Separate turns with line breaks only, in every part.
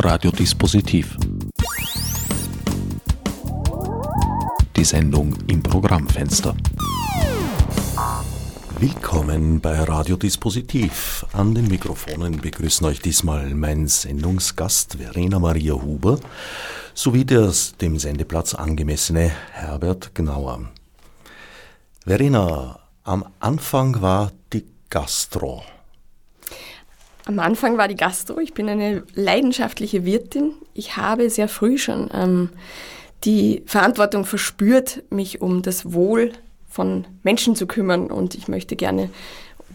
Radiodispositiv. Die Sendung im Programmfenster. Willkommen bei Radiodispositiv. An den Mikrofonen begrüßen euch diesmal mein Sendungsgast Verena Maria Huber sowie der dem Sendeplatz angemessene Herbert Gnauer. Verena, am Anfang war die Gastro.
Am Anfang war die Gastro. Ich bin eine leidenschaftliche Wirtin. Ich habe sehr früh schon ähm, die Verantwortung verspürt, mich um das Wohl von Menschen zu kümmern. Und ich möchte gerne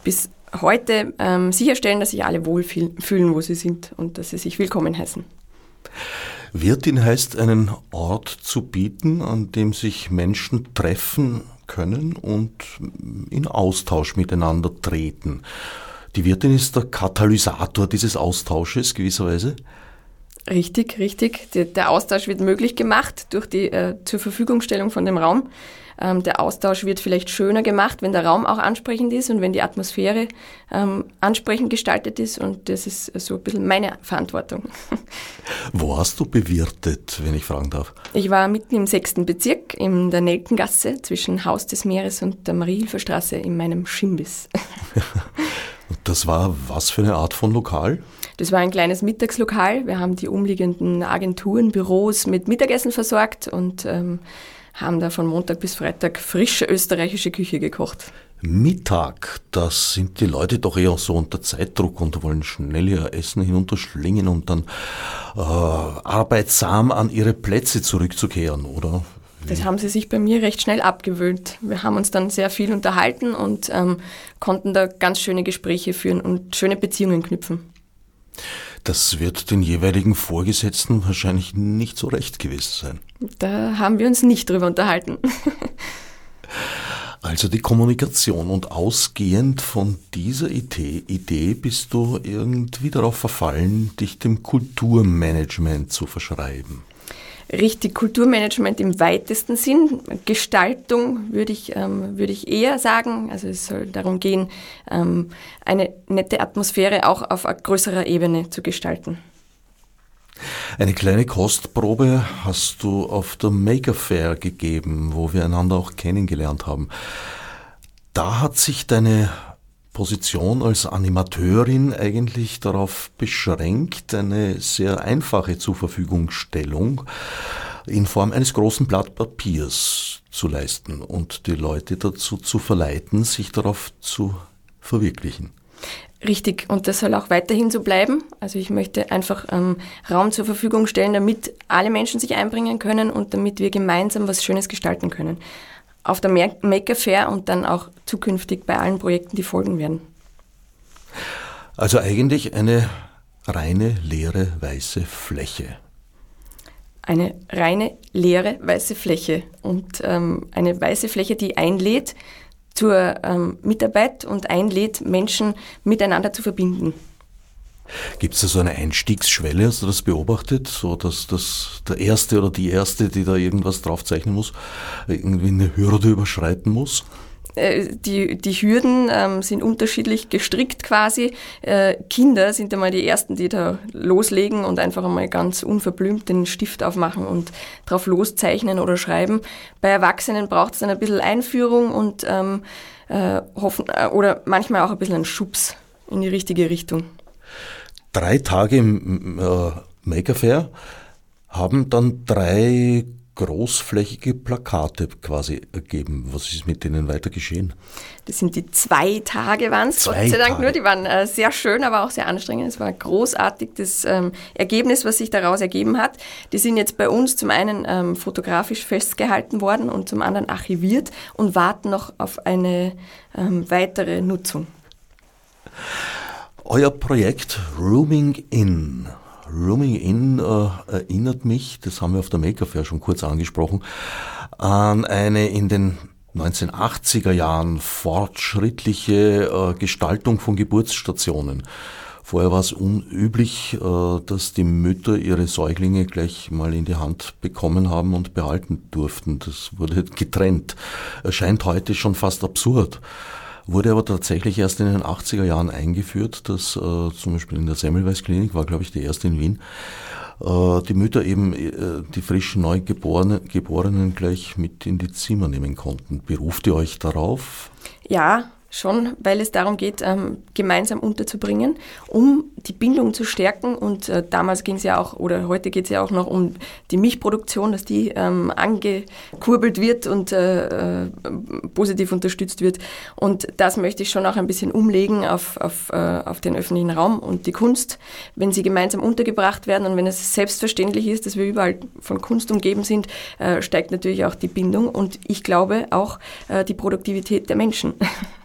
bis heute ähm, sicherstellen, dass sich alle wohlfühlen, wo sie sind und dass sie sich willkommen heißen.
Wirtin heißt, einen Ort zu bieten, an dem sich Menschen treffen können und in Austausch miteinander treten. Die Wirtin ist der Katalysator dieses Austausches gewisserweise.
Richtig, richtig. Der Austausch wird möglich gemacht durch die äh, zur Verfügungstellung von dem Raum. Ähm, der Austausch wird vielleicht schöner gemacht, wenn der Raum auch ansprechend ist und wenn die Atmosphäre ähm, ansprechend gestaltet ist. Und das ist so ein bisschen meine Verantwortung.
Wo hast du bewirtet, wenn ich fragen darf?
Ich war mitten im sechsten Bezirk in der Nelkengasse zwischen Haus des Meeres und der Mariehilferstraße in meinem Schimbis.
Das war was für eine Art von Lokal?
Das war ein kleines Mittagslokal. Wir haben die umliegenden Agenturen, Büros mit Mittagessen versorgt und ähm, haben da von Montag bis Freitag frische österreichische Küche gekocht.
Mittag, das sind die Leute doch eher so unter Zeitdruck und wollen schnell ihr Essen hinunterschlingen und dann äh, arbeitsam an ihre Plätze zurückzukehren, oder?
Das haben sie sich bei mir recht schnell abgewöhnt. Wir haben uns dann sehr viel unterhalten und ähm, konnten da ganz schöne Gespräche führen und schöne Beziehungen knüpfen.
Das wird den jeweiligen Vorgesetzten wahrscheinlich nicht so recht gewesen sein.
Da haben wir uns nicht drüber unterhalten.
Also die Kommunikation und ausgehend von dieser Idee, Idee bist du irgendwie darauf verfallen, dich dem Kulturmanagement zu verschreiben
richtig Kulturmanagement im weitesten Sinn. Gestaltung würde ich, ähm, würde ich eher sagen. Also es soll darum gehen, ähm, eine nette Atmosphäre auch auf größerer Ebene zu gestalten.
Eine kleine Kostprobe hast du auf der Maker Fair gegeben, wo wir einander auch kennengelernt haben. Da hat sich deine Position als Animateurin eigentlich darauf beschränkt, eine sehr einfache Zurverfügungstellung in Form eines großen Blatt Papiers zu leisten und die Leute dazu zu verleiten, sich darauf zu verwirklichen.
Richtig, und das soll auch weiterhin so bleiben. Also ich möchte einfach ähm, Raum zur Verfügung stellen, damit alle Menschen sich einbringen können und damit wir gemeinsam was Schönes gestalten können auf der Maker Fair und dann auch zukünftig bei allen Projekten, die folgen werden.
Also eigentlich eine reine leere weiße Fläche.
Eine reine leere weiße Fläche und ähm, eine weiße Fläche, die einlädt zur ähm, Mitarbeit und einlädt, Menschen miteinander zu verbinden.
Gibt es da so eine Einstiegsschwelle, hast du das beobachtet, so dass das der Erste oder die Erste, die da irgendwas draufzeichnen muss, irgendwie eine Hürde überschreiten muss?
Äh, die, die Hürden ähm, sind unterschiedlich gestrickt quasi. Äh, Kinder sind einmal die Ersten, die da loslegen und einfach einmal ganz unverblümt den Stift aufmachen und drauf loszeichnen oder schreiben. Bei Erwachsenen braucht es dann ein bisschen Einführung und ähm, äh, hoffen, äh, oder manchmal auch ein bisschen einen Schubs in die richtige Richtung
drei Tage im äh, Maker Fair haben dann drei großflächige Plakate quasi ergeben. Was ist mit denen weiter geschehen?
Das sind die zwei Tage waren es, Gott sei Dank Tage. nur. Die waren äh, sehr schön, aber auch sehr anstrengend. Es war großartig, das ähm, Ergebnis, was sich daraus ergeben hat. Die sind jetzt bei uns zum einen ähm, fotografisch festgehalten worden und zum anderen archiviert und warten noch auf eine ähm, weitere Nutzung.
Euer Projekt Rooming In. Rooming In äh, erinnert mich, das haben wir auf der Maker Fair schon kurz angesprochen, an eine in den 1980er Jahren fortschrittliche äh, Gestaltung von Geburtsstationen. Vorher war es unüblich, äh, dass die Mütter ihre Säuglinge gleich mal in die Hand bekommen haben und behalten durften. Das wurde getrennt. Erscheint heute schon fast absurd. Wurde aber tatsächlich erst in den 80er Jahren eingeführt, dass äh, zum Beispiel in der Semmelweis-Klinik, war glaube ich die erste in Wien, äh, die Mütter eben äh, die frisch neu Geborenen, Geborenen gleich mit in die Zimmer nehmen konnten. Beruft ihr euch darauf?
Ja, schon, weil es darum geht, ähm, gemeinsam unterzubringen, um die Bindung zu stärken. Und äh, damals ging es ja auch, oder heute geht es ja auch noch um die Milchproduktion, dass die ähm, angekurbelt wird und äh, äh, positiv unterstützt wird. Und das möchte ich schon auch ein bisschen umlegen auf, auf, auf den öffentlichen Raum und die Kunst. Wenn sie gemeinsam untergebracht werden und wenn es selbstverständlich ist, dass wir überall von Kunst umgeben sind, steigt natürlich auch die Bindung und ich glaube auch die Produktivität der Menschen.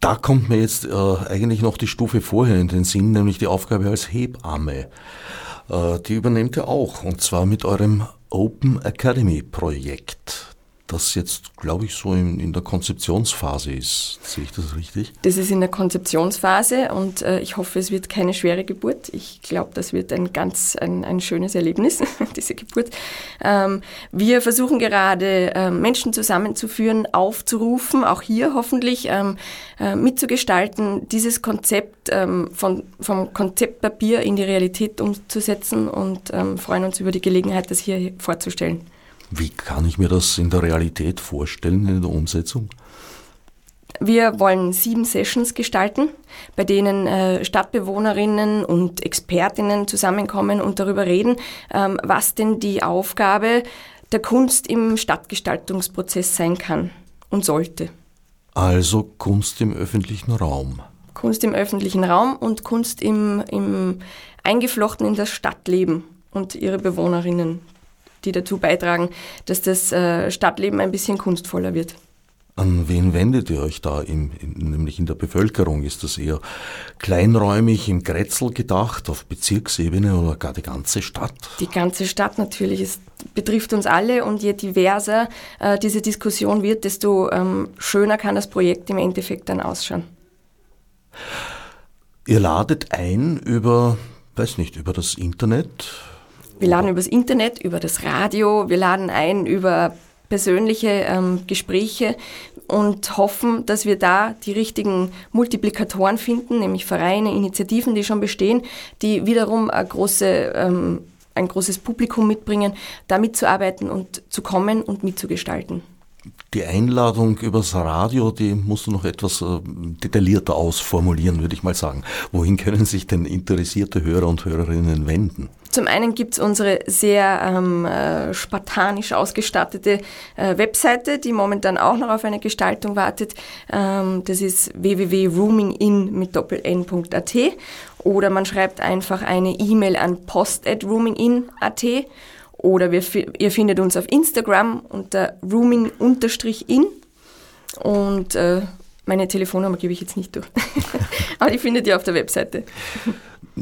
Da kommt mir jetzt äh, eigentlich noch die Stufe vorher in den Sinn, nämlich die Aufgabe als Hebamme. Äh, die übernehmt ihr auch, und zwar mit eurem Open Academy Projekt das jetzt, glaube ich, so in, in, der Konzeptionsphase ist. Sehe ich das richtig?
Das ist in der Konzeptionsphase und äh, ich hoffe, es wird keine schwere Geburt. Ich glaube, das wird ein ganz ein, ein schönes Erlebnis, diese Geburt. Ähm, wir versuchen gerade, äh, Menschen zusammenzuführen, aufzurufen, auch hier hoffentlich ähm, äh, mitzugestalten, dieses Konzept ähm, von, vom Konzeptpapier in die Realität umzusetzen und ähm, freuen uns über die Gelegenheit, das hier vorzustellen.
Wie kann ich mir das in der Realität vorstellen, in der Umsetzung?
Wir wollen sieben Sessions gestalten, bei denen äh, Stadtbewohnerinnen und Expertinnen zusammenkommen und darüber reden, ähm, was denn die Aufgabe der Kunst im Stadtgestaltungsprozess sein kann und sollte.
Also Kunst im öffentlichen Raum.
Kunst im öffentlichen Raum und Kunst im, im eingeflochten in das Stadtleben und ihre Bewohnerinnen die dazu beitragen, dass das äh, Stadtleben ein bisschen kunstvoller wird.
An wen wendet ihr euch da, im, in, nämlich in der Bevölkerung? Ist das eher kleinräumig im Grätzl gedacht, auf Bezirksebene oder gar die ganze Stadt?
Die ganze Stadt natürlich. Es betrifft uns alle und je diverser äh, diese Diskussion wird, desto ähm, schöner kann das Projekt im Endeffekt dann ausschauen.
Ihr ladet ein über, weiß nicht, über das Internet,
wir laden übers Internet, über das Radio, wir laden ein über persönliche ähm, Gespräche und hoffen, dass wir da die richtigen Multiplikatoren finden, nämlich Vereine, Initiativen, die schon bestehen, die wiederum eine große, ähm, ein großes Publikum mitbringen, da mitzuarbeiten und zu kommen und mitzugestalten.
Die Einladung übers Radio, die musst du noch etwas äh, detaillierter ausformulieren, würde ich mal sagen. Wohin können sich denn interessierte Hörer und Hörerinnen wenden?
Zum einen gibt es unsere sehr ähm, äh, spartanisch ausgestattete äh, Webseite, die momentan auch noch auf eine Gestaltung wartet. Ähm, das ist www.roomingin mit doppeln.at oder man schreibt einfach eine E-Mail an post@roomingin.at oder wir, ihr findet uns auf Instagram unter rooming-in und äh, meine Telefonnummer gebe ich jetzt nicht durch. Aber die findet ihr auf der Webseite.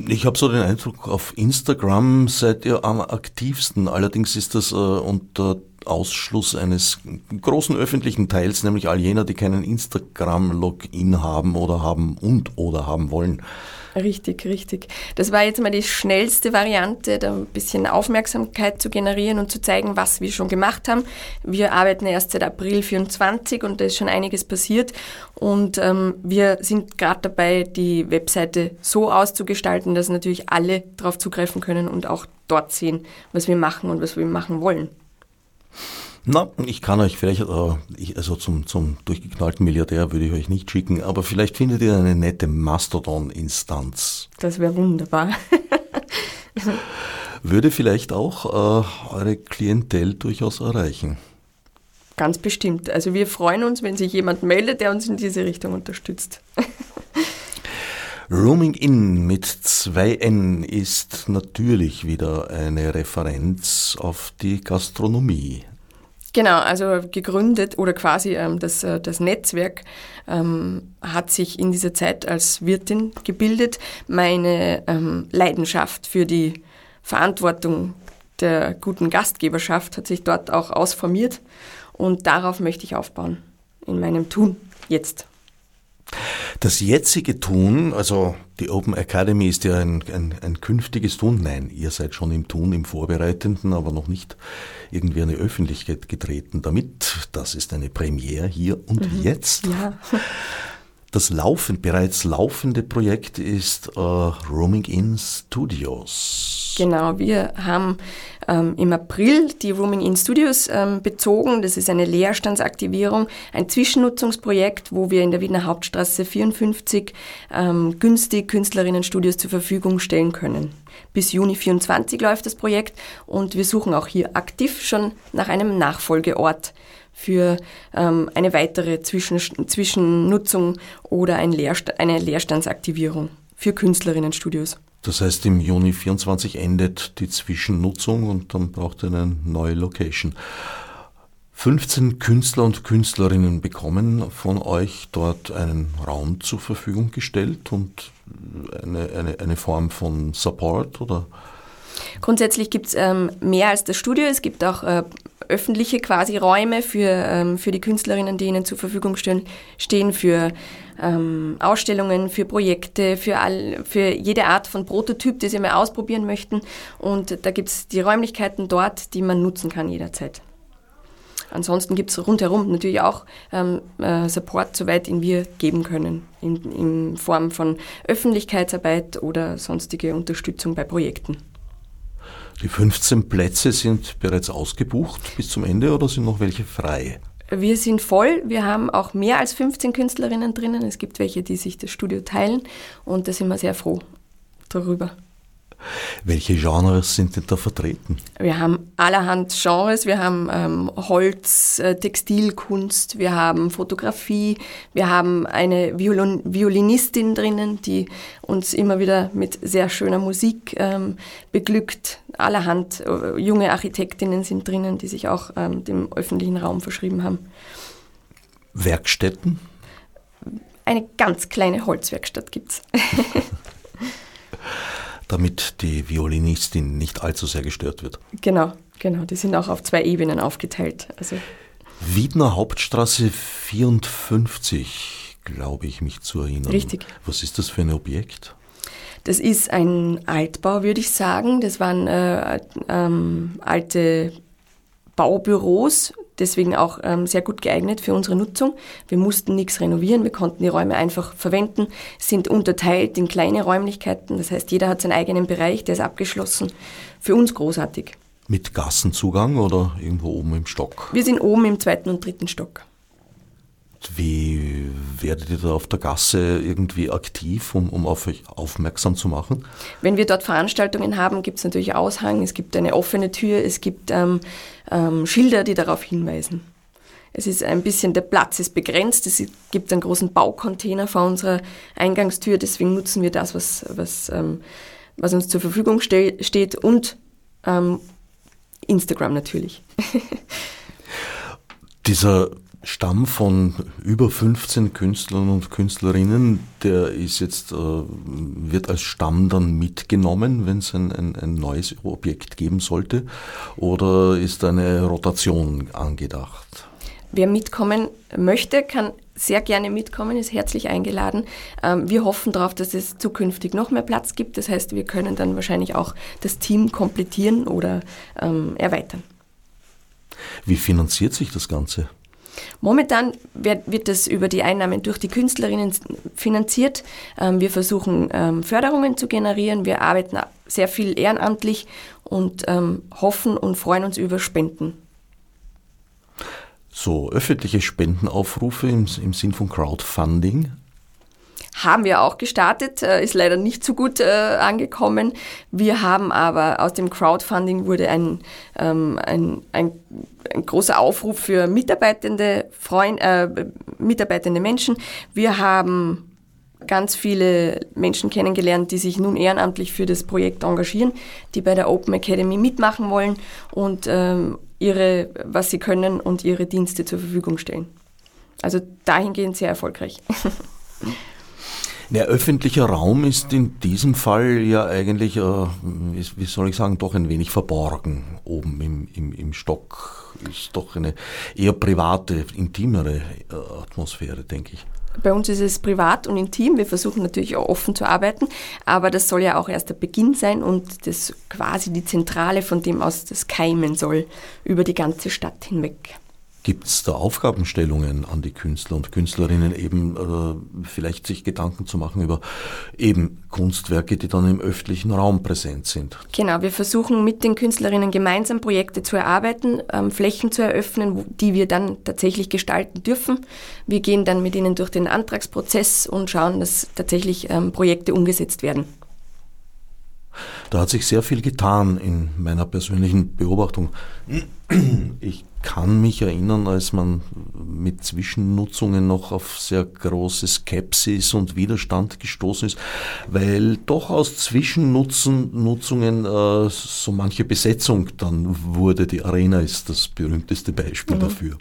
Ich habe so den Eindruck, auf Instagram seid ihr am aktivsten. Allerdings ist das äh, unter Ausschluss eines großen öffentlichen Teils, nämlich all jener, die keinen Instagram-Login haben oder haben und oder haben wollen.
Richtig, richtig. Das war jetzt mal die schnellste Variante, da ein bisschen Aufmerksamkeit zu generieren und zu zeigen, was wir schon gemacht haben. Wir arbeiten erst seit April 24 und da ist schon einiges passiert. Und ähm, wir sind gerade dabei, die Webseite so auszugestalten, dass natürlich alle darauf zugreifen können und auch dort sehen, was wir machen und was wir machen wollen.
Na, ich kann euch vielleicht, äh, ich, also zum, zum durchgeknallten Milliardär würde ich euch nicht schicken, aber vielleicht findet ihr eine nette Mastodon-Instanz.
Das wäre wunderbar.
würde vielleicht auch äh, eure Klientel durchaus erreichen.
Ganz bestimmt. Also wir freuen uns, wenn sich jemand meldet, der uns in diese Richtung unterstützt.
Rooming In mit 2N ist natürlich wieder eine Referenz auf die Gastronomie.
Genau, also gegründet oder quasi ähm, das, äh, das Netzwerk ähm, hat sich in dieser Zeit als Wirtin gebildet. Meine ähm, Leidenschaft für die Verantwortung der guten Gastgeberschaft hat sich dort auch ausformiert und darauf möchte ich aufbauen in meinem Tun jetzt.
Das jetzige Tun, also die Open Academy ist ja ein, ein, ein, künftiges Tun. Nein, ihr seid schon im Tun, im Vorbereitenden, aber noch nicht irgendwie eine Öffentlichkeit getreten damit. Das ist eine Premiere hier und mhm. jetzt. Ja. Das laufend, bereits laufende Projekt ist äh, Roaming in Studios.
Genau, wir haben ähm, im April die Rooming in Studios ähm, bezogen. Das ist eine Leerstandsaktivierung, ein Zwischennutzungsprojekt, wo wir in der Wiener Hauptstraße 54 ähm, günstig Künstlerinnenstudios zur Verfügung stellen können. Bis Juni 24 läuft das Projekt und wir suchen auch hier aktiv schon nach einem Nachfolgeort für ähm, eine weitere Zwischen Zwischennutzung oder ein Leerst eine Leerstandsaktivierung für Künstlerinnenstudios.
Das heißt, im Juni 24 endet die Zwischennutzung und dann braucht ihr eine neue Location. 15 Künstler und Künstlerinnen bekommen von euch dort einen Raum zur Verfügung gestellt und eine, eine, eine Form von Support oder?
Grundsätzlich gibt es ähm, mehr als das Studio. Es gibt auch äh, öffentliche quasi Räume für, ähm, für die Künstlerinnen, die ihnen zur Verfügung stehen, stehen für ähm, Ausstellungen, für Projekte, für, all, für jede Art von Prototyp, die sie mal ausprobieren möchten. Und da gibt es die Räumlichkeiten dort, die man nutzen kann jederzeit. Ansonsten gibt es rundherum natürlich auch ähm, äh, Support, soweit ihn wir geben können, in, in Form von Öffentlichkeitsarbeit oder sonstige Unterstützung bei Projekten.
Die 15 Plätze sind bereits ausgebucht bis zum Ende oder sind noch welche frei?
Wir sind voll. Wir haben auch mehr als 15 Künstlerinnen drinnen. Es gibt welche, die sich das Studio teilen und da sind wir sehr froh darüber.
Welche Genres sind denn da vertreten?
Wir haben allerhand Genres. Wir haben ähm, Holz, äh, Textilkunst, wir haben Fotografie, wir haben eine Violin Violinistin drinnen, die uns immer wieder mit sehr schöner Musik ähm, beglückt. Allerhand äh, junge Architektinnen sind drinnen, die sich auch ähm, dem öffentlichen Raum verschrieben haben.
Werkstätten?
Eine ganz kleine Holzwerkstatt gibt es.
damit die Violinistin nicht allzu sehr gestört wird.
Genau, genau. Die sind auch auf zwei Ebenen aufgeteilt. Also
Wiedner Hauptstraße 54, glaube ich, mich zu erinnern.
Richtig.
Was ist das für ein Objekt?
Das ist ein Altbau, würde ich sagen. Das waren äh, ähm, alte Baubüros, deswegen auch ähm, sehr gut geeignet für unsere Nutzung. Wir mussten nichts renovieren, wir konnten die Räume einfach verwenden, sind unterteilt in kleine Räumlichkeiten, das heißt, jeder hat seinen eigenen Bereich, der ist abgeschlossen. Für uns großartig.
Mit Gassenzugang oder irgendwo oben im Stock?
Wir sind oben im zweiten und dritten Stock.
Wie werdet ihr da auf der Gasse irgendwie aktiv, um, um auf euch aufmerksam zu machen?
Wenn wir dort Veranstaltungen haben, gibt es natürlich Aushang, es gibt eine offene Tür, es gibt ähm, ähm, Schilder, die darauf hinweisen. Es ist ein bisschen, der Platz ist begrenzt, es gibt einen großen Baucontainer vor unserer Eingangstür, deswegen nutzen wir das, was, was, ähm, was uns zur Verfügung ste steht und ähm, Instagram natürlich.
Dieser Stamm von über 15 Künstlern und Künstlerinnen, der ist jetzt, äh, wird als Stamm dann mitgenommen, wenn es ein, ein, ein, neues Objekt geben sollte? Oder ist eine Rotation angedacht?
Wer mitkommen möchte, kann sehr gerne mitkommen, ist herzlich eingeladen. Ähm, wir hoffen darauf, dass es zukünftig noch mehr Platz gibt. Das heißt, wir können dann wahrscheinlich auch das Team komplettieren oder ähm, erweitern.
Wie finanziert sich das Ganze?
Momentan wird, wird das über die Einnahmen durch die Künstlerinnen finanziert. Ähm, wir versuchen ähm, Förderungen zu generieren. Wir arbeiten sehr viel ehrenamtlich und ähm, hoffen und freuen uns über Spenden.
So öffentliche Spendenaufrufe im, im Sinn von Crowdfunding
haben wir auch gestartet, äh, ist leider nicht so gut äh, angekommen. Wir haben aber aus dem Crowdfunding wurde ein, ähm, ein, ein, ein, großer Aufruf für mitarbeitende, Freund, äh, mitarbeitende Menschen. Wir haben ganz viele Menschen kennengelernt, die sich nun ehrenamtlich für das Projekt engagieren, die bei der Open Academy mitmachen wollen und ähm, ihre, was sie können und ihre Dienste zur Verfügung stellen. Also dahingehend sehr erfolgreich.
Der öffentliche Raum ist in diesem Fall ja eigentlich, äh, wie soll ich sagen, doch ein wenig verborgen. Oben im, im, im Stock ist doch eine eher private, intimere äh, Atmosphäre, denke ich.
Bei uns ist es privat und intim. Wir versuchen natürlich auch offen zu arbeiten, aber das soll ja auch erst der Beginn sein und das quasi die Zentrale, von dem aus das keimen soll, über die ganze Stadt hinweg.
Gibt es da Aufgabenstellungen an die Künstler und Künstlerinnen, eben äh, vielleicht sich Gedanken zu machen über eben Kunstwerke, die dann im öffentlichen Raum präsent sind?
Genau, wir versuchen mit den Künstlerinnen gemeinsam Projekte zu erarbeiten, ähm, Flächen zu eröffnen, die wir dann tatsächlich gestalten dürfen. Wir gehen dann mit ihnen durch den Antragsprozess und schauen, dass tatsächlich ähm, Projekte umgesetzt werden.
Da hat sich sehr viel getan in meiner persönlichen Beobachtung. Ich kann mich erinnern, als man mit Zwischennutzungen noch auf sehr große Skepsis und Widerstand gestoßen ist, weil doch aus Zwischennutzungen äh, so manche Besetzung dann wurde. Die Arena ist das berühmteste Beispiel mhm. dafür.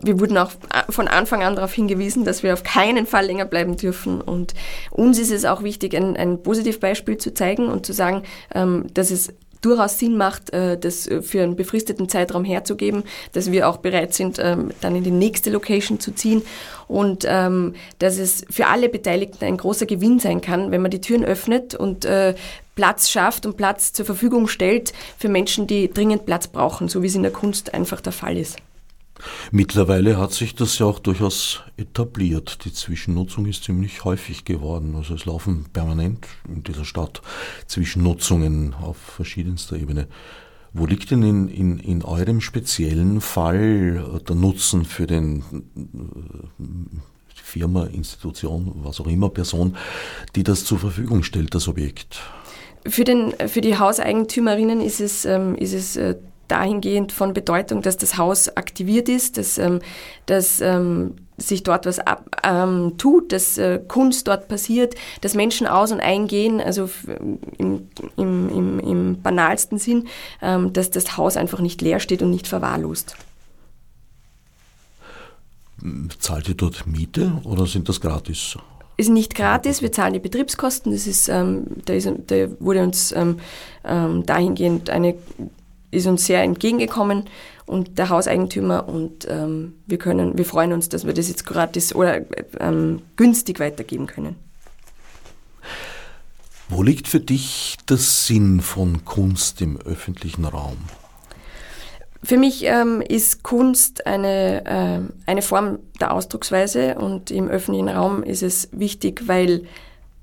Wir wurden auch von Anfang an darauf hingewiesen, dass wir auf keinen Fall länger bleiben dürfen. Und uns ist es auch wichtig, ein, ein Positivbeispiel zu zeigen und zu sagen, ähm, dass es durchaus Sinn macht, äh, das äh, für einen befristeten Zeitraum herzugeben, dass wir auch bereit sind, ähm, dann in die nächste Location zu ziehen und ähm, dass es für alle Beteiligten ein großer Gewinn sein kann, wenn man die Türen öffnet und äh, Platz schafft und Platz zur Verfügung stellt für Menschen, die dringend Platz brauchen, so wie es in der Kunst einfach der Fall ist.
Mittlerweile hat sich das ja auch durchaus etabliert. Die Zwischennutzung ist ziemlich häufig geworden. Also es laufen permanent in dieser Stadt Zwischennutzungen auf verschiedenster Ebene. Wo liegt denn in, in, in eurem speziellen Fall der Nutzen für den äh, Firma, Institution, was auch immer, Person, die das zur Verfügung stellt, das Objekt?
Für, den, für die Hauseigentümerinnen ist es, ähm, ist es äh, dahingehend von Bedeutung, dass das Haus aktiviert ist, dass, ähm, dass ähm, sich dort was ab, ähm, tut, dass äh, Kunst dort passiert, dass Menschen aus- und eingehen, also im, im, im, im banalsten Sinn, ähm, dass das Haus einfach nicht leer steht und nicht verwahrlost.
Zahlt ihr dort Miete oder sind das gratis?
Ist nicht gratis, wir zahlen die Betriebskosten. Das ist, ähm, da, ist, da wurde uns ähm, dahingehend eine ist uns sehr entgegengekommen und der Hauseigentümer und ähm, wir können, wir freuen uns, dass wir das jetzt gratis oder ähm, günstig weitergeben können.
Wo liegt für dich der Sinn von Kunst im öffentlichen Raum?
Für mich ähm, ist Kunst eine, äh, eine Form der Ausdrucksweise und im öffentlichen Raum ist es wichtig, weil,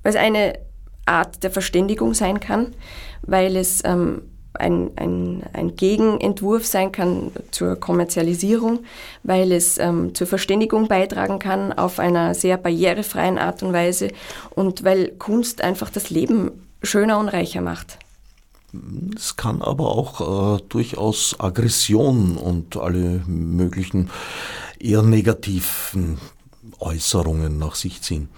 weil es eine Art der Verständigung sein kann, weil es ähm, ein, ein, ein Gegenentwurf sein kann zur Kommerzialisierung, weil es ähm, zur Verständigung beitragen kann auf einer sehr barrierefreien Art und Weise und weil Kunst einfach das Leben schöner und reicher macht.
Es kann aber auch äh, durchaus Aggression und alle möglichen eher negativen Äußerungen nach sich ziehen.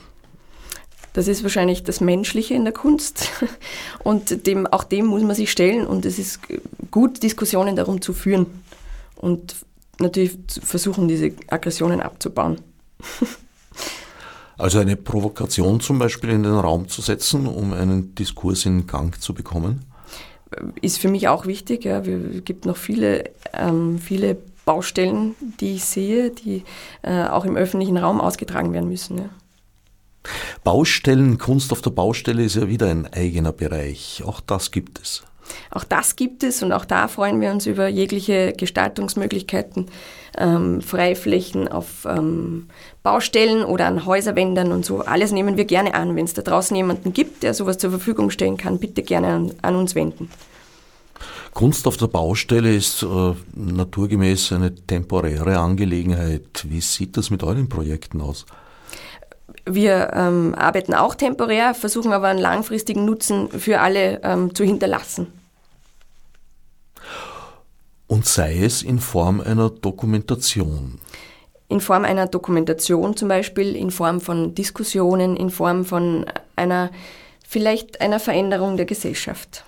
Das ist wahrscheinlich das Menschliche in der Kunst und dem, auch dem muss man sich stellen und es ist gut, Diskussionen darum zu führen und natürlich versuchen, diese Aggressionen abzubauen.
Also eine Provokation zum Beispiel in den Raum zu setzen, um einen Diskurs in Gang zu bekommen?
Ist für mich auch wichtig. Ja. Es gibt noch viele, ähm, viele Baustellen, die ich sehe, die äh, auch im öffentlichen Raum ausgetragen werden müssen. Ja.
Baustellen, Kunst auf der Baustelle ist ja wieder ein eigener Bereich. Auch das gibt es.
Auch das gibt es und auch da freuen wir uns über jegliche Gestaltungsmöglichkeiten, ähm, Freiflächen auf ähm, Baustellen oder an Häuserwändern und so. Alles nehmen wir gerne an. Wenn es da draußen jemanden gibt, der sowas zur Verfügung stellen kann, bitte gerne an, an uns wenden.
Kunst auf der Baustelle ist äh, naturgemäß eine temporäre Angelegenheit. Wie sieht das mit euren Projekten aus?
Wir ähm, arbeiten auch temporär, versuchen aber einen langfristigen Nutzen für alle ähm, zu hinterlassen.
Und sei es in Form einer Dokumentation.
In Form einer Dokumentation zum Beispiel, in Form von Diskussionen, in Form von einer, vielleicht einer Veränderung der Gesellschaft.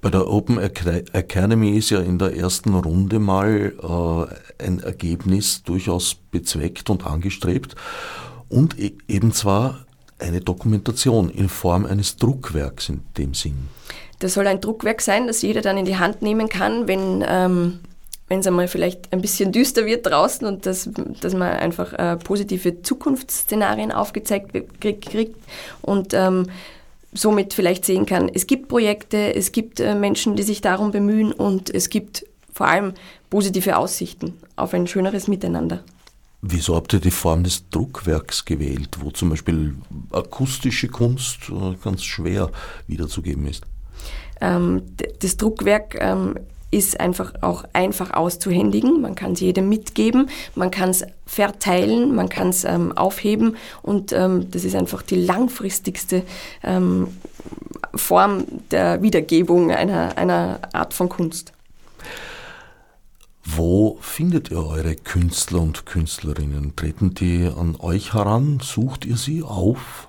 Bei der Open Academy ist ja in der ersten Runde mal äh, ein Ergebnis durchaus bezweckt und angestrebt und e-, eben zwar eine Dokumentation in Form eines Druckwerks in dem Sinn.
Das soll ein Druckwerk sein, das jeder dann in die Hand nehmen kann, wenn, ähm, es einmal vielleicht ein bisschen düster wird draußen und dass, dass man einfach äh, positive Zukunftsszenarien aufgezeigt kriegt und ähm, somit vielleicht sehen kann, es gibt Projekte, es gibt äh, Menschen, die sich darum bemühen und es gibt vor allem positive Aussichten auf ein schöneres Miteinander.
Wieso habt ihr die Form des Druckwerks gewählt, wo zum Beispiel akustische Kunst äh, ganz schwer wiederzugeben ist?
Ähm, das Druckwerk ähm, ist einfach auch einfach auszuhändigen. Man kann es jedem mitgeben, man kann es verteilen, man kann es ähm, aufheben und ähm, das ist einfach die langfristigste ähm, Form der Wiedergebung einer, einer Art von Kunst.
Wo findet ihr eure Künstler und Künstlerinnen? Treten die an euch heran? Sucht ihr sie auf?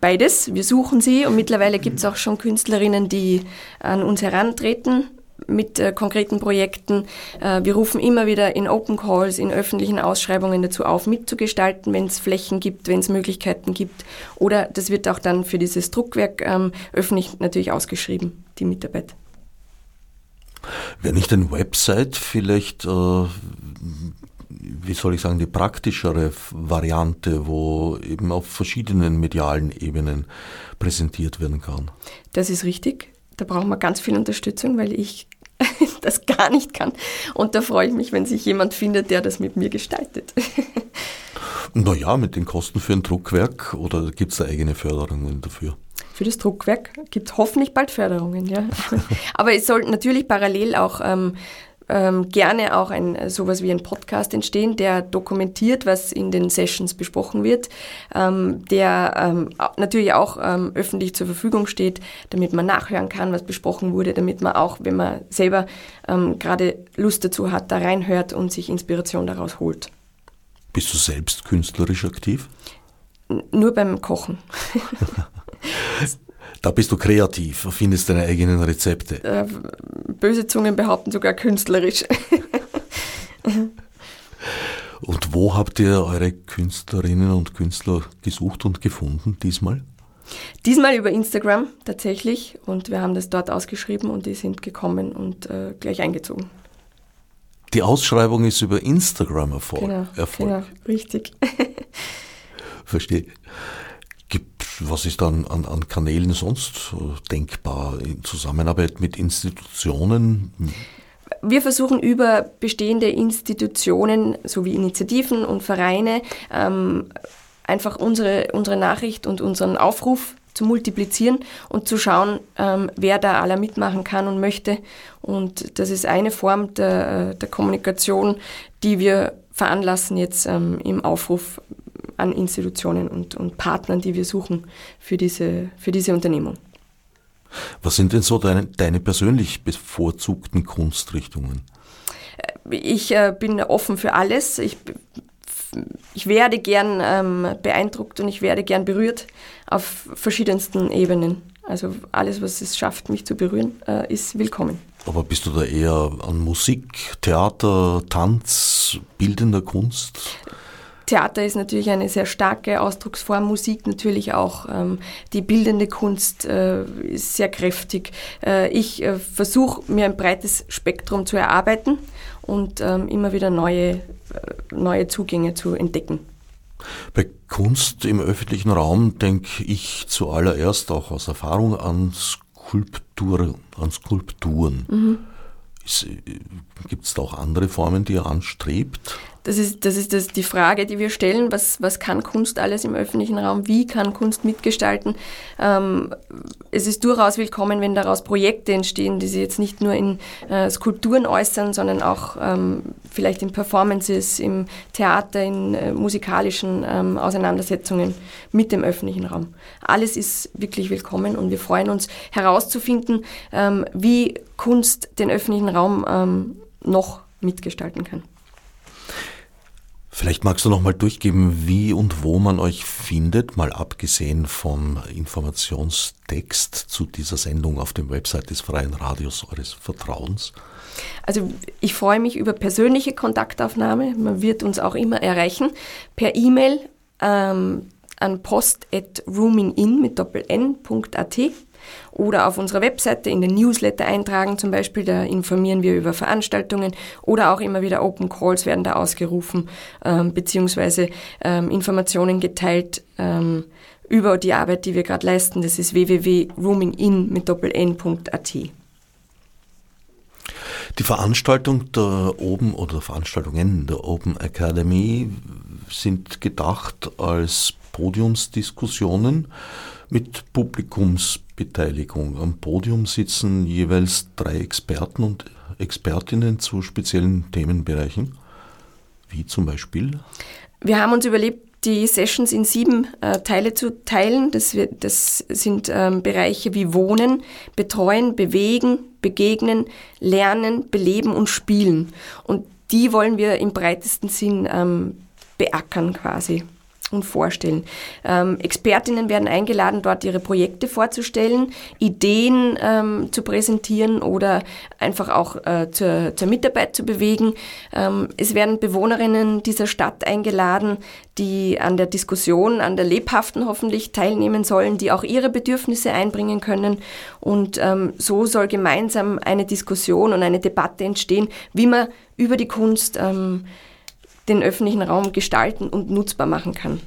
Beides. Wir suchen sie und mittlerweile gibt es auch schon Künstlerinnen, die an uns herantreten mit äh, konkreten Projekten. Äh, wir rufen immer wieder in Open Calls, in öffentlichen Ausschreibungen dazu auf, mitzugestalten, wenn es Flächen gibt, wenn es Möglichkeiten gibt. Oder das wird auch dann für dieses Druckwerk ähm, öffentlich natürlich ausgeschrieben, die Mitarbeit.
Wäre nicht eine Website vielleicht, äh, wie soll ich sagen, die praktischere Variante, wo eben auf verschiedenen medialen Ebenen präsentiert werden kann?
Das ist richtig. Da brauchen wir ganz viel Unterstützung, weil ich das gar nicht kann. Und da freue ich mich, wenn sich jemand findet, der das mit mir gestaltet.
Naja, mit den Kosten für ein Druckwerk oder gibt es da eigene Förderungen dafür?
Für das Druckwerk gibt es hoffentlich bald Förderungen, ja. Aber es soll natürlich parallel auch ähm, ähm, gerne auch ein sowas wie ein Podcast entstehen, der dokumentiert, was in den Sessions besprochen wird, ähm, der ähm, natürlich auch ähm, öffentlich zur Verfügung steht, damit man nachhören kann, was besprochen wurde, damit man auch, wenn man selber ähm, gerade Lust dazu hat, da reinhört und sich Inspiration daraus holt.
Bist du selbst künstlerisch aktiv?
N nur beim Kochen.
Da bist du kreativ, findest deine eigenen Rezepte. Äh,
böse Zungen behaupten sogar künstlerisch.
und wo habt ihr eure Künstlerinnen und Künstler gesucht und gefunden diesmal?
Diesmal über Instagram tatsächlich und wir haben das dort ausgeschrieben und die sind gekommen und äh, gleich eingezogen.
Die Ausschreibung ist über Instagram Erfolg.
Genau, Erfolg. genau richtig.
Verstehe. Was ist dann an, an Kanälen sonst äh, denkbar in Zusammenarbeit mit Institutionen?
Wir versuchen über bestehende Institutionen sowie Initiativen und Vereine ähm, einfach unsere, unsere Nachricht und unseren Aufruf zu multiplizieren und zu schauen, ähm, wer da aller mitmachen kann und möchte. Und das ist eine Form der, äh, der Kommunikation, die wir veranlassen jetzt ähm, im Aufruf an Institutionen und, und Partnern, die wir suchen für diese, für diese Unternehmung.
Was sind denn so deine, deine persönlich bevorzugten Kunstrichtungen?
Ich äh, bin offen für alles. Ich, ich werde gern ähm, beeindruckt und ich werde gern berührt auf verschiedensten Ebenen. Also alles, was es schafft, mich zu berühren, äh, ist willkommen.
Aber bist du da eher an Musik, Theater, Tanz, bildender Kunst?
Theater ist natürlich eine sehr starke Ausdrucksform, Musik natürlich auch. Ähm, die bildende Kunst äh, ist sehr kräftig. Äh, ich äh, versuche mir ein breites Spektrum zu erarbeiten und ähm, immer wieder neue, neue Zugänge zu entdecken.
Bei Kunst im öffentlichen Raum denke ich zuallererst auch aus Erfahrung an Skulptur, an Skulpturen. Mhm. Gibt es da auch andere Formen, die ihr anstrebt?
Das ist, das ist das, die Frage, die wir stellen. Was, was kann Kunst alles im öffentlichen Raum? Wie kann Kunst mitgestalten? Ähm, es ist durchaus willkommen, wenn daraus Projekte entstehen, die sich jetzt nicht nur in äh, Skulpturen äußern, sondern auch ähm, vielleicht in Performances, im Theater, in äh, musikalischen ähm, Auseinandersetzungen mit dem öffentlichen Raum. Alles ist wirklich willkommen und wir freuen uns herauszufinden, ähm, wie Kunst den öffentlichen Raum ähm, noch mitgestalten kann.
Vielleicht magst du noch mal durchgeben, wie und wo man euch findet, mal abgesehen vom Informationstext zu dieser Sendung auf dem Website des Freien Radios eures Vertrauens.
Also ich freue mich über persönliche Kontaktaufnahme. Man wird uns auch immer erreichen per E-Mail ähm, an post at roomingin mit doppel-n.at oder auf unserer Webseite in den Newsletter eintragen zum Beispiel. Da informieren wir über Veranstaltungen oder auch immer wieder Open Calls werden da ausgerufen, ähm, beziehungsweise ähm, Informationen geteilt ähm, über die Arbeit, die wir gerade leisten. Das ist www.roomingin mit doppeln.at.
Die Veranstaltung der Open oder Veranstaltungen der Open Academy sind gedacht als Podiumsdiskussionen mit Publikumsbeteiligung. Am Podium sitzen jeweils drei Experten und Expertinnen zu speziellen Themenbereichen, wie zum Beispiel.
Wir haben uns überlegt, die Sessions in sieben äh, Teile zu teilen. Das, wird, das sind ähm, Bereiche wie Wohnen, Betreuen, Bewegen, Begegnen, Lernen, Beleben und Spielen. Und die wollen wir im breitesten Sinn ähm, beackern quasi und vorstellen. Ähm, Expertinnen werden eingeladen, dort ihre Projekte vorzustellen, Ideen ähm, zu präsentieren oder einfach auch äh, zur, zur, Mitarbeit zu bewegen. Ähm, es werden Bewohnerinnen dieser Stadt eingeladen, die an der Diskussion, an der lebhaften hoffentlich teilnehmen sollen, die auch ihre Bedürfnisse einbringen können. Und ähm, so soll gemeinsam eine Diskussion und eine Debatte entstehen, wie man über die Kunst ähm, den öffentlichen Raum gestalten und nutzbar machen kann.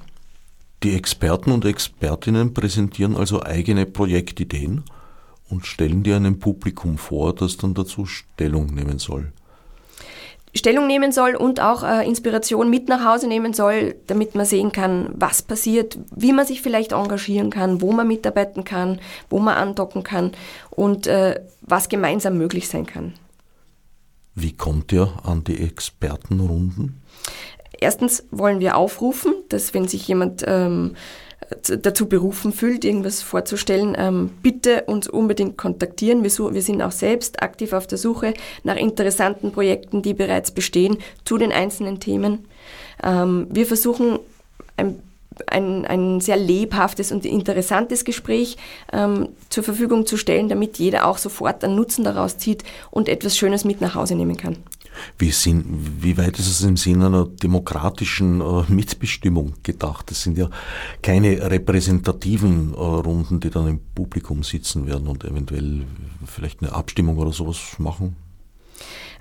Die Experten und Expertinnen präsentieren also eigene Projektideen und stellen die einem Publikum vor, das dann dazu Stellung nehmen soll.
Stellung nehmen soll und auch äh, Inspiration mit nach Hause nehmen soll, damit man sehen kann, was passiert, wie man sich vielleicht engagieren kann, wo man mitarbeiten kann, wo man andocken kann und äh, was gemeinsam möglich sein kann.
Wie kommt ihr an die Expertenrunden?
Erstens wollen wir aufrufen, dass wenn sich jemand ähm, dazu berufen fühlt, irgendwas vorzustellen, ähm, bitte uns unbedingt kontaktieren. Wir, wir, sind auch selbst aktiv auf der Suche nach interessanten Projekten, die bereits bestehen, zu den einzelnen Themen. Ähm, wir versuchen ein ein, ein sehr lebhaftes und interessantes Gespräch ähm, zur Verfügung zu stellen, damit jeder auch sofort einen Nutzen daraus zieht und etwas Schönes mit nach Hause nehmen kann.
Wie, sind, wie weit ist es im Sinne einer demokratischen äh, Mitbestimmung gedacht? Das sind ja keine repräsentativen äh, Runden, die dann im Publikum sitzen werden und eventuell vielleicht eine Abstimmung oder sowas machen?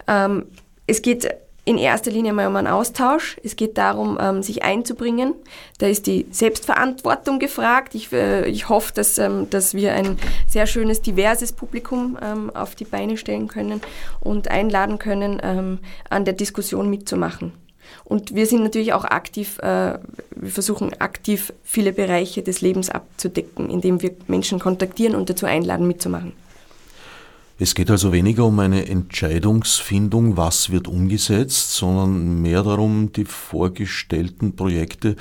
Ähm, es geht in erster Linie mal um einen Austausch. Es geht darum, ähm, sich einzubringen. Da ist die Selbstverantwortung gefragt. Ich, äh, ich hoffe, dass, ähm, dass wir ein sehr schönes, diverses Publikum ähm, auf die Beine stellen können und einladen können, an der Diskussion mitzumachen. Und wir sind natürlich auch aktiv, äh, wir versuchen aktiv viele Bereiche des Lebens abzudecken, indem wir Menschen kontaktieren und dazu einladen, mitzumachen.
Es geht also weniger um eine Entscheidungsfindung, was wird umgesetzt, sondern mehr darum, die vorgestellten Projekte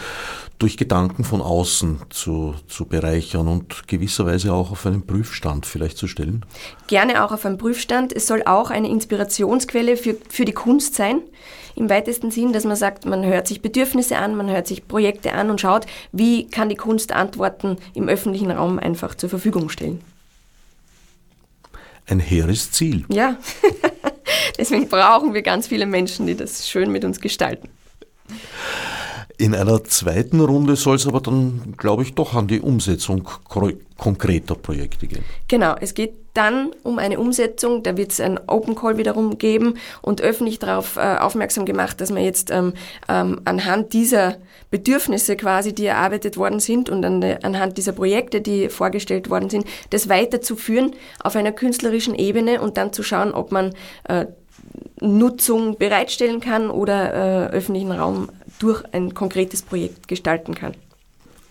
durch Gedanken von außen zu, zu bereichern und gewisserweise auch auf einen Prüfstand vielleicht zu stellen.
Gerne auch auf einen Prüfstand. Es soll auch eine Inspirationsquelle für, für die Kunst sein. Im weitesten Sinn, dass man sagt, man hört sich Bedürfnisse an, man hört sich Projekte an und schaut, wie kann die Kunst Antworten im öffentlichen Raum einfach zur Verfügung stellen
ein hehres Ziel.
Ja, deswegen brauchen wir ganz viele Menschen, die das schön mit uns gestalten.
In einer zweiten Runde soll es aber dann, glaube ich, doch an die Umsetzung konkreter Projekte gehen.
Genau, es geht dann um eine Umsetzung. Da wird es ein Open Call wiederum geben und öffentlich darauf äh, aufmerksam gemacht, dass man jetzt ähm, ähm, anhand dieser Bedürfnisse quasi, die erarbeitet worden sind und an anhand dieser Projekte, die vorgestellt worden sind, das weiterzuführen auf einer künstlerischen Ebene und dann zu schauen, ob man äh, Nutzung bereitstellen kann oder äh, öffentlichen Raum durch ein konkretes Projekt gestalten kann.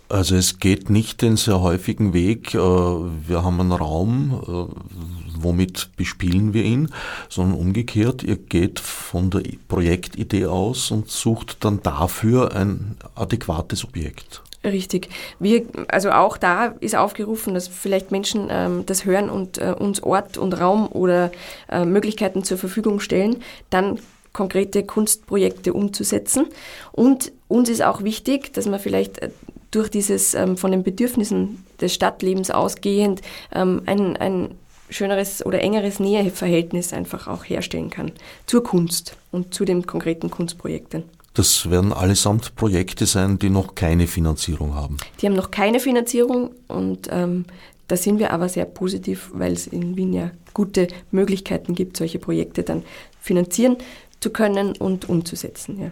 Also es geht nicht den sehr häufigen Weg, äh, wir haben einen Raum, äh, womit bespielen wir ihn, sondern umgekehrt, ihr geht von der Projektidee aus und sucht dann dafür ein adäquates Objekt.
Richtig. Wir, also auch da ist aufgerufen, dass vielleicht Menschen ähm, das hören und äh, uns Ort und Raum oder äh, Möglichkeiten zur Verfügung stellen, dann konkrete Kunstprojekte umzusetzen. Und uns ist auch wichtig, dass man vielleicht äh, durch dieses ähm, von den Bedürfnissen des Stadtlebens ausgehend ähm, ein, ein schöneres oder engeres Näheverhältnis einfach auch herstellen kann zur Kunst und zu den konkreten Kunstprojekten.
Das werden allesamt Projekte sein, die noch keine Finanzierung haben.
Die haben noch keine Finanzierung und ähm, da sind wir aber sehr positiv, weil es in Wien ja gute Möglichkeiten gibt, solche Projekte dann finanzieren zu können und umzusetzen. Ja.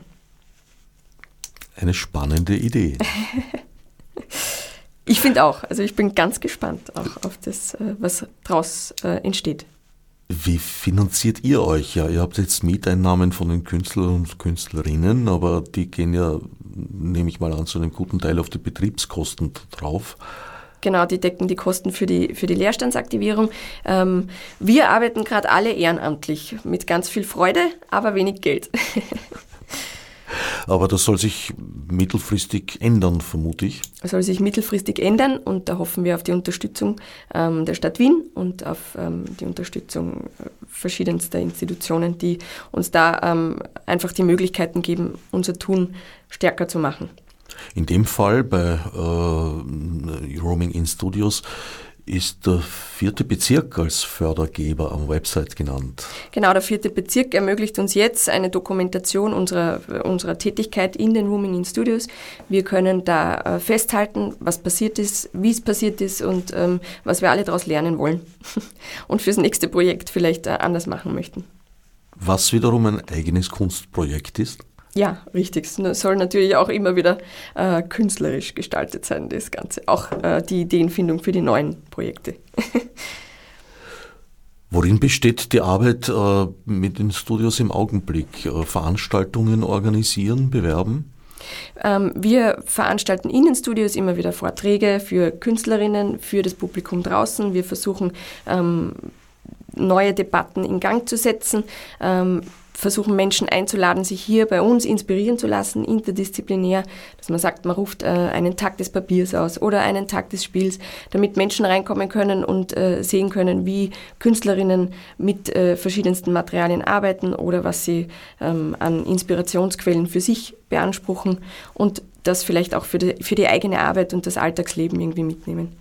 Eine spannende Idee.
ich finde auch. Also ich bin ganz gespannt auch auf das, äh, was daraus äh, entsteht.
Wie finanziert ihr euch? Ja, ihr habt jetzt Mieteinnahmen von den Künstlern und Künstlerinnen, aber die gehen ja, nehme ich mal an, zu einem guten Teil auf die Betriebskosten drauf.
Genau, die decken die Kosten für die, für die Leerstandsaktivierung. Ähm, wir arbeiten gerade alle ehrenamtlich mit ganz viel Freude, aber wenig Geld.
Aber das soll sich mittelfristig ändern, vermute ich.
Das soll sich mittelfristig ändern und da hoffen wir auf die Unterstützung ähm, der Stadt Wien und auf ähm, die Unterstützung äh, verschiedenster Institutionen, die uns da ähm, einfach die Möglichkeiten geben, unser Tun stärker zu machen.
In dem Fall bei äh, Roaming in Studios ist der vierte Bezirk als Fördergeber am Website genannt.
Genau, der vierte Bezirk ermöglicht uns jetzt eine Dokumentation unserer, unserer Tätigkeit in den Rooming in Studios. Wir können da äh, festhalten, was passiert ist, wie es passiert ist und ähm, was wir alle daraus lernen wollen und fürs nächste Projekt vielleicht äh, anders machen möchten.
Was wiederum ein eigenes Kunstprojekt ist?
Ja, richtig. Es soll natürlich auch immer wieder äh, künstlerisch gestaltet sein, das Ganze. Auch äh, die Ideenfindung für die neuen Projekte.
Worin besteht die Arbeit äh, mit den Studios im Augenblick? Äh, Veranstaltungen organisieren, bewerben?
Ähm, wir veranstalten in den Studios immer wieder Vorträge für Künstlerinnen, für das Publikum draußen. Wir versuchen, ähm, neue Debatten in Gang zu setzen. Ähm, versuchen Menschen einzuladen, sich hier bei uns inspirieren zu lassen, interdisziplinär, dass man sagt, man ruft äh, einen Tag des Papiers aus oder einen Tag des Spiels, damit Menschen reinkommen können und äh, sehen können, wie Künstlerinnen mit äh, verschiedensten Materialien arbeiten oder was sie ähm, an Inspirationsquellen für sich beanspruchen und das vielleicht auch für die, für die eigene Arbeit und das Alltagsleben irgendwie mitnehmen.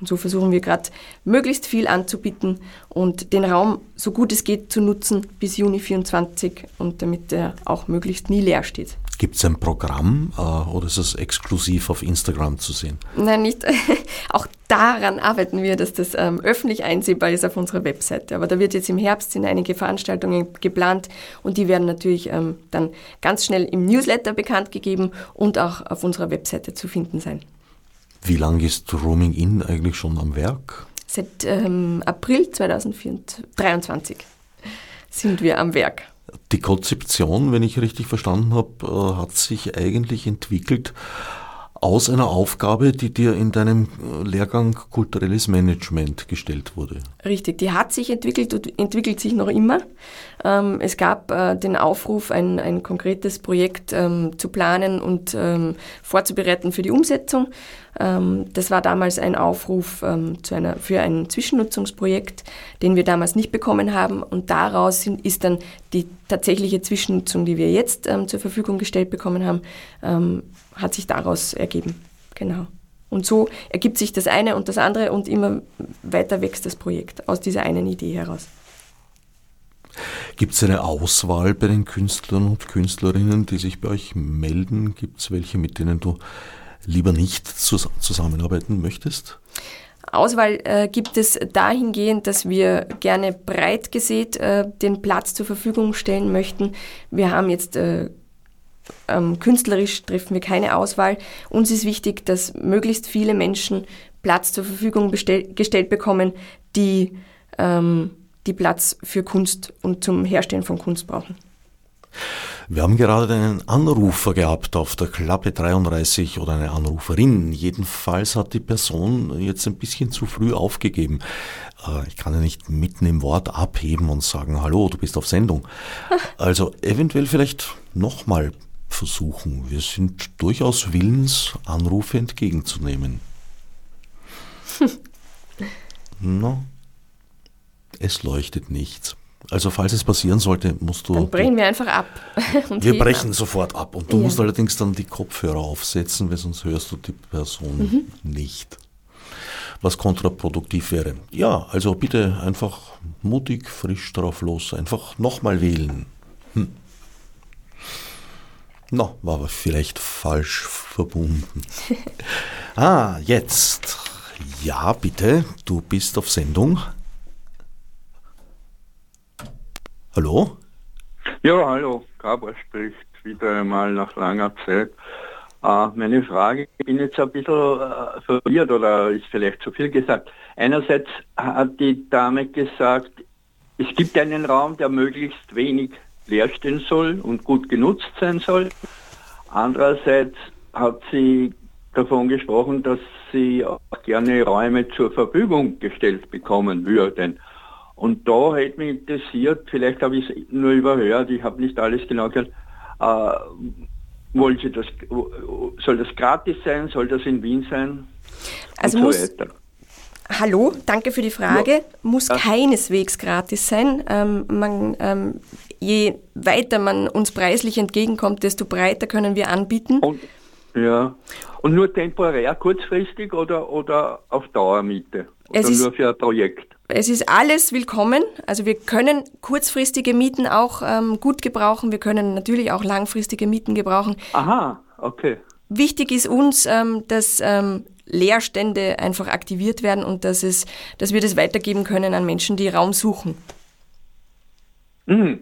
Und so versuchen wir gerade möglichst viel anzubieten und den Raum so gut es geht zu nutzen bis Juni 24 und damit er auch möglichst nie leer steht.
Gibt es ein Programm äh, oder ist es exklusiv auf Instagram zu sehen?
Nein, nicht. auch daran arbeiten wir, dass das ähm, öffentlich einsehbar ist auf unserer Webseite. Aber da wird jetzt im Herbst sind einige Veranstaltungen geplant und die werden natürlich ähm, dann ganz schnell im Newsletter bekannt gegeben und auch auf unserer Webseite zu finden sein.
Wie lange ist Roaming In eigentlich schon am Werk?
Seit ähm, April 2023 sind wir am Werk.
Die Konzeption, wenn ich richtig verstanden habe, äh, hat sich eigentlich entwickelt aus einer Aufgabe, die dir in deinem äh, Lehrgang kulturelles Management gestellt wurde.
Richtig, die hat sich entwickelt und entwickelt sich noch immer. Ähm, es gab äh, den Aufruf, ein, ein konkretes Projekt ähm, zu planen und ähm, vorzubereiten für die Umsetzung. Das war damals ein Aufruf zu einer, für ein Zwischennutzungsprojekt, den wir damals nicht bekommen haben. Und daraus ist dann die tatsächliche Zwischennutzung, die wir jetzt zur Verfügung gestellt bekommen haben, hat sich daraus ergeben. Genau. Und so ergibt sich das eine und das andere und immer weiter wächst das Projekt aus dieser einen Idee heraus.
Gibt es eine Auswahl bei den Künstlern und Künstlerinnen, die sich bei euch melden? Gibt es welche, mit denen du lieber nicht zusammenarbeiten möchtest?
Auswahl äh, gibt es dahingehend, dass wir gerne breit gesät äh, den Platz zur Verfügung stellen möchten. Wir haben jetzt äh, ähm, künstlerisch treffen wir keine Auswahl. Uns ist wichtig, dass möglichst viele Menschen Platz zur Verfügung gestellt bekommen, die, ähm, die Platz für Kunst und zum Herstellen von Kunst brauchen.
Wir haben gerade einen Anrufer gehabt auf der Klappe 33 oder eine Anruferin. Jedenfalls hat die Person jetzt ein bisschen zu früh aufgegeben. Äh, ich kann ja nicht mitten im Wort abheben und sagen, hallo, du bist auf Sendung. Also eventuell vielleicht nochmal versuchen. Wir sind durchaus willens, Anrufe entgegenzunehmen. no, es leuchtet nichts. Also falls es passieren sollte, musst du...
Dann brechen wir einfach ab.
wir brechen ab. sofort ab. Und du ja. musst allerdings dann die Kopfhörer aufsetzen, weil sonst hörst du die Person mhm. nicht. Was kontraproduktiv wäre. Ja, also bitte einfach mutig, frisch drauf los. Einfach nochmal wählen. Hm. No, war aber vielleicht falsch verbunden. ah, jetzt. Ja, bitte, du bist auf Sendung. Hallo?
Ja, hallo, Gabor spricht wieder einmal nach langer Zeit. Äh, meine Frage, ich bin jetzt ein bisschen äh, verwirrt oder ist vielleicht zu viel gesagt. Einerseits hat die Dame gesagt, es gibt einen Raum, der möglichst wenig leer stehen soll und gut genutzt sein soll. Andererseits hat sie davon gesprochen, dass sie auch gerne Räume zur Verfügung gestellt bekommen würden. Und da hätte mich interessiert, vielleicht habe ich es nur überhört, ich habe nicht alles genau gehört, äh, wollen Sie das, soll das gratis sein, soll das in Wien sein?
Also so muss, weiter. Hallo, danke für die Frage. Ja. Muss ja. keineswegs gratis sein. Ähm, man, ähm, je weiter man uns preislich entgegenkommt, desto breiter können wir anbieten.
Und, ja. Und nur temporär, kurzfristig oder, oder auf Dauermiete? Oder
es
nur für ein Projekt?
Es ist alles willkommen. Also wir können kurzfristige Mieten auch ähm, gut gebrauchen. Wir können natürlich auch langfristige Mieten gebrauchen.
Aha, okay.
Wichtig ist uns, ähm, dass ähm, Leerstände einfach aktiviert werden und dass, es, dass wir das weitergeben können an Menschen, die Raum suchen. Mhm.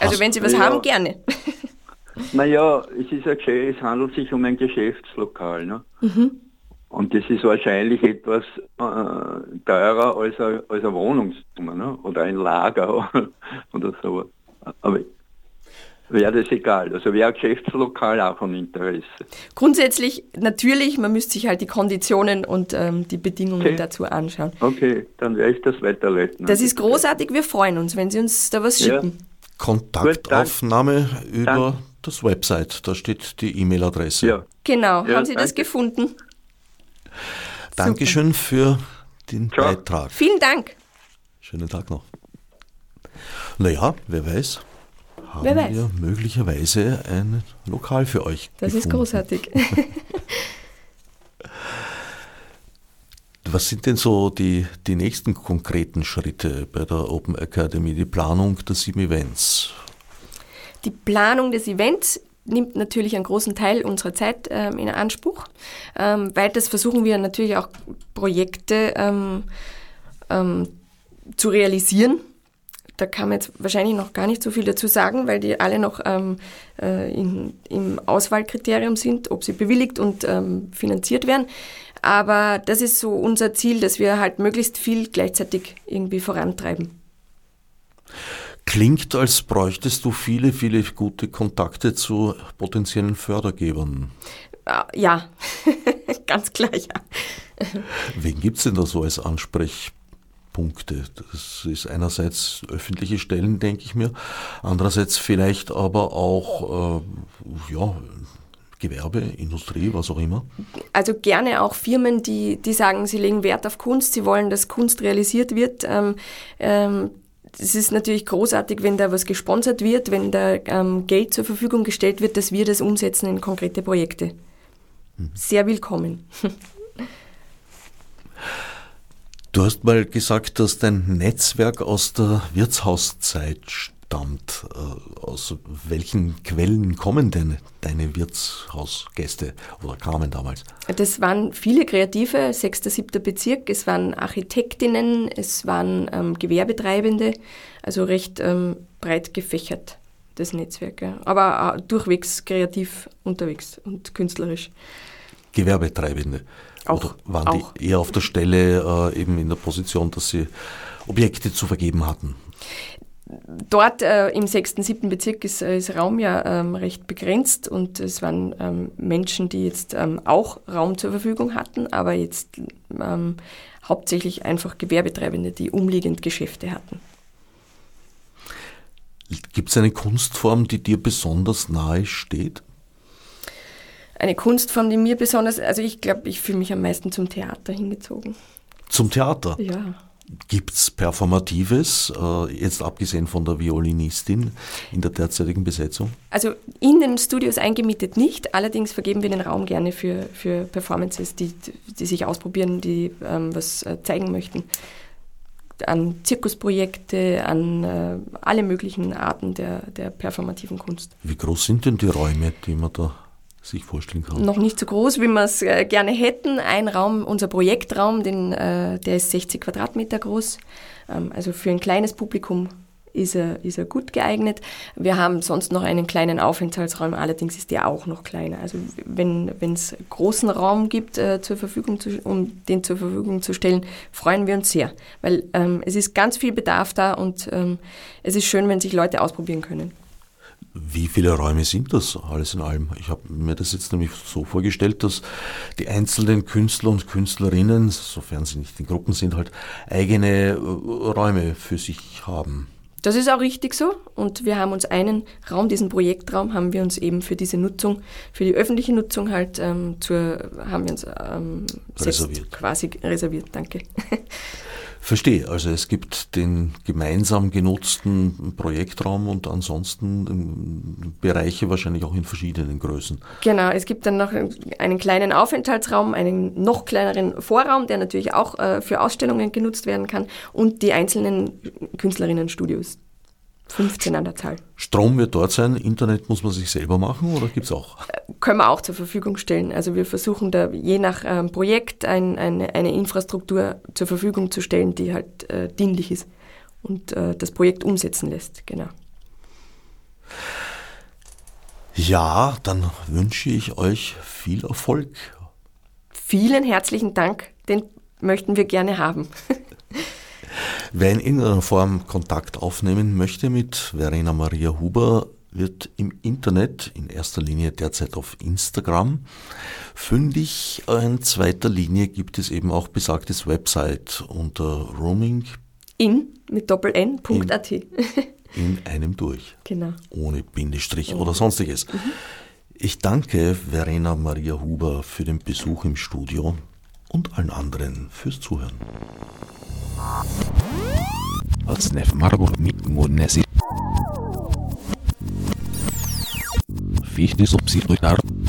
Also wenn Sie was ja. haben, gerne.
Naja, es ist ja es handelt sich um ein Geschäftslokal. Ne? Mhm. Und das ist wahrscheinlich etwas äh, teurer als ein, als eine Wohnungszimmer ne? oder ein Lager oder so. Aber wäre das egal. Also wäre ein Geschäftslokal auch von Interesse.
Grundsätzlich natürlich, man müsste sich halt die Konditionen und ähm, die Bedingungen okay. dazu anschauen.
Okay, dann werde ich das weiterleiten.
Das ist großartig, wir freuen uns, wenn Sie uns da was schicken. Ja.
Kontaktaufnahme Gut, über Dank. das Website, da steht die E-Mail-Adresse. Ja.
Genau, ja, haben Sie danke. das gefunden?
Dankeschön Super. für den Ciao. Beitrag.
Vielen Dank.
Schönen Tag noch. Naja, wer weiß, haben wer weiß. wir möglicherweise ein Lokal für euch.
Das gefunden. ist großartig.
Was sind denn so die, die nächsten konkreten Schritte bei der Open Academy, die Planung der sieben Events?
Die Planung des Events nimmt natürlich einen großen Teil unserer Zeit ähm, in Anspruch. Ähm, weiters versuchen wir natürlich auch Projekte ähm, ähm, zu realisieren. Da kann man jetzt wahrscheinlich noch gar nicht so viel dazu sagen, weil die alle noch ähm, äh, in, im Auswahlkriterium sind, ob sie bewilligt und ähm, finanziert werden. Aber das ist so unser Ziel, dass wir halt möglichst viel gleichzeitig irgendwie vorantreiben.
Klingt, als bräuchtest du viele, viele gute Kontakte zu potenziellen Fördergebern.
Ah, ja, ganz klar, ja.
Wen gibt es denn da so als Ansprechpunkte? Das ist einerseits öffentliche Stellen, denke ich mir, andererseits vielleicht aber auch äh, ja, Gewerbe, Industrie, was auch immer?
Also gerne auch Firmen, die, die sagen, sie legen Wert auf Kunst, sie wollen, dass Kunst realisiert wird. Ähm, ähm, es ist natürlich großartig, wenn da was gesponsert wird, wenn da ähm, Geld zur Verfügung gestellt wird, dass wir das umsetzen in konkrete Projekte. Mhm. Sehr willkommen.
Du hast mal gesagt, dass dein Netzwerk aus der Wirtshauszeit stammt. Äh, aus welchen Quellen kommen denn deine Wirtshausgäste oder kamen damals?
Das waren viele Kreative, 6., 7. Bezirk. Es waren Architektinnen, es waren ähm, Gewerbetreibende, also recht ähm, breit gefächert, das Netzwerk. Ja. Aber äh, durchwegs kreativ unterwegs und künstlerisch.
Gewerbetreibende?
Auch, Oder
waren
auch.
die eher auf der Stelle äh, eben in der Position, dass sie Objekte zu vergeben hatten?
Dort äh, im 6., 7. Bezirk ist, äh, ist Raum ja ähm, recht begrenzt und es waren ähm, Menschen, die jetzt ähm, auch Raum zur Verfügung hatten, aber jetzt ähm, hauptsächlich einfach Gewerbetreibende, die umliegend Geschäfte hatten.
Gibt es eine Kunstform, die dir besonders nahe steht?
Eine Kunstform, die mir besonders, also ich glaube, ich fühle mich am meisten zum Theater hingezogen.
Zum Theater?
Ja.
Gibt es Performatives, äh, jetzt abgesehen von der Violinistin in der derzeitigen Besetzung?
Also in den Studios eingemietet nicht, allerdings vergeben wir den Raum gerne für, für Performances, die, die sich ausprobieren, die ähm, was äh, zeigen möchten. An Zirkusprojekte, an äh, alle möglichen Arten der, der performativen Kunst.
Wie groß sind denn die Räume, die man da sich vorstellen kann.
Noch nicht so groß, wie wir es äh, gerne hätten. Ein Raum, unser Projektraum, den, äh, der ist 60 Quadratmeter groß. Ähm, also für ein kleines Publikum ist er, ist er gut geeignet. Wir haben sonst noch einen kleinen Aufenthaltsraum, allerdings ist der auch noch kleiner. Also wenn es großen Raum gibt, äh, zur Verfügung zu, um den zur Verfügung zu stellen, freuen wir uns sehr, weil ähm, es ist ganz viel Bedarf da und ähm, es ist schön, wenn sich Leute ausprobieren können.
Wie viele Räume sind das alles in allem? Ich habe mir das jetzt nämlich so vorgestellt, dass die einzelnen Künstler und Künstlerinnen, sofern sie nicht in Gruppen sind, halt eigene äh, Räume für sich haben.
Das ist auch richtig so und wir haben uns einen Raum, diesen Projektraum, haben wir uns eben für diese Nutzung, für die öffentliche Nutzung halt ähm, zur, haben wir uns ähm,
reserviert.
quasi reserviert, danke.
Verstehe, also es gibt den gemeinsam genutzten Projektraum und ansonsten ähm, Bereiche wahrscheinlich auch in verschiedenen Größen.
Genau, es gibt dann noch einen kleinen Aufenthaltsraum, einen noch kleineren Vorraum, der natürlich auch äh, für Ausstellungen genutzt werden kann und die einzelnen Künstlerinnenstudios. 15 an der Zahl.
Strom wird dort sein, Internet muss man sich selber machen oder gibt es auch?
Äh, können wir auch zur Verfügung stellen. Also wir versuchen da je nach ähm, Projekt ein, eine, eine, Infrastruktur zur Verfügung zu stellen, die halt äh, dienlich ist und äh, das Projekt umsetzen lässt. Genau.
Ja, dann wünsche ich euch viel Erfolg.
Vielen herzlichen Dank, den möchten wir gerne haben.
Wer in irgendeiner Form Kontakt aufnehmen möchte mit Verena Maria Huber, wird im Internet, in erster Linie derzeit auf Instagram, fündig. In zweiter Linie gibt es eben auch besagtes Website unter roaming
in mit doppel-n.at.
In, in, einem durch.
Genau.
Ohne Bindestrich oder sonstiges. Mhm. Ich danke Verena Maria Huber für den Besuch im Studio und allen anderen fürs Zuhören. أصناف مربط مناسب فيه دي سبسيد الأرض